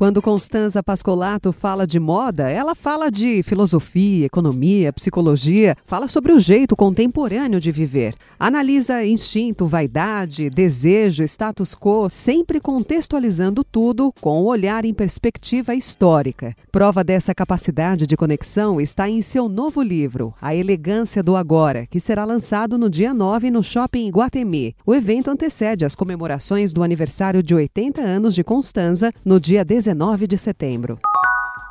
Quando Constanza Pascolato fala de moda, ela fala de filosofia, economia, psicologia, fala sobre o jeito contemporâneo de viver. Analisa instinto, vaidade, desejo, status quo, sempre contextualizando tudo com o um olhar em perspectiva histórica. Prova dessa capacidade de conexão está em seu novo livro, A Elegância do Agora, que será lançado no dia 9 no Shopping Iguatemi. O evento antecede as comemorações do aniversário de 80 anos de Constanza no dia 19 19 de setembro.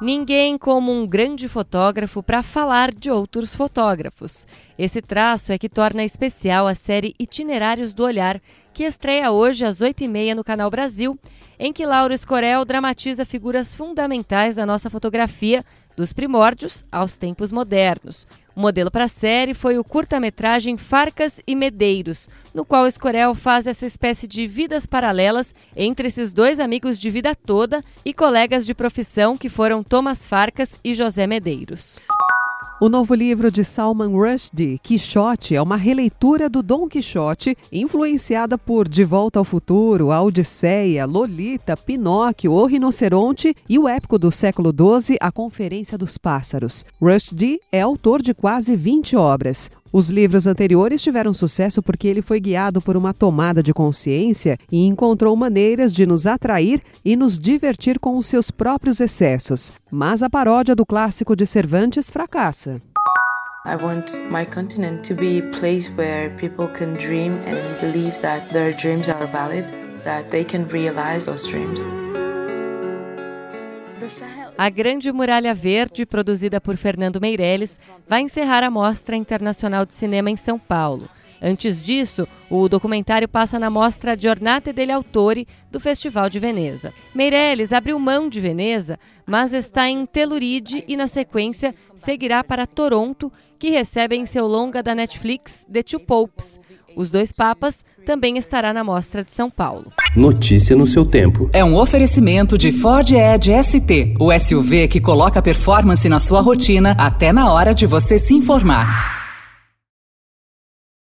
Ninguém como um grande fotógrafo para falar de outros fotógrafos. Esse traço é que torna especial a série Itinerários do Olhar, que estreia hoje às 8h30 no Canal Brasil, em que Lauro Escorel dramatiza figuras fundamentais da nossa fotografia, dos primórdios aos tempos modernos. O modelo para a série foi o curta-metragem Farcas e Medeiros, no qual Escorel faz essa espécie de vidas paralelas entre esses dois amigos de vida toda e colegas de profissão que foram Thomas Farcas e José Medeiros. O novo livro de Salman Rushdie, Quixote, é uma releitura do Dom Quixote, influenciada por De Volta ao Futuro, A Odisseia, Lolita, Pinóquio, O Rinoceronte e o épico do século XII, A Conferência dos Pássaros. Rushdie é autor de quase 20 obras. Os livros anteriores tiveram sucesso porque ele foi guiado por uma tomada de consciência e encontrou maneiras de nos atrair e nos divertir com os seus próprios excessos. Mas a paródia do clássico de Cervantes fracassa. I want my continent to be a place where people can dream and believe that their dreams are valid, that they can realize those dreams. A Grande Muralha Verde, produzida por Fernando Meirelles, vai encerrar a Mostra Internacional de Cinema em São Paulo. Antes disso, o documentário passa na mostra Giornate degli Autori do Festival de Veneza. Meirelles abriu mão de Veneza, mas está em Telluride e, na sequência, seguirá para Toronto, que recebe em seu longa da Netflix The Two Popes. Os Dois Papas também estará na Mostra de São Paulo. Notícia no seu tempo. É um oferecimento de Ford Edge ST, o SUV que coloca performance na sua rotina até na hora de você se informar.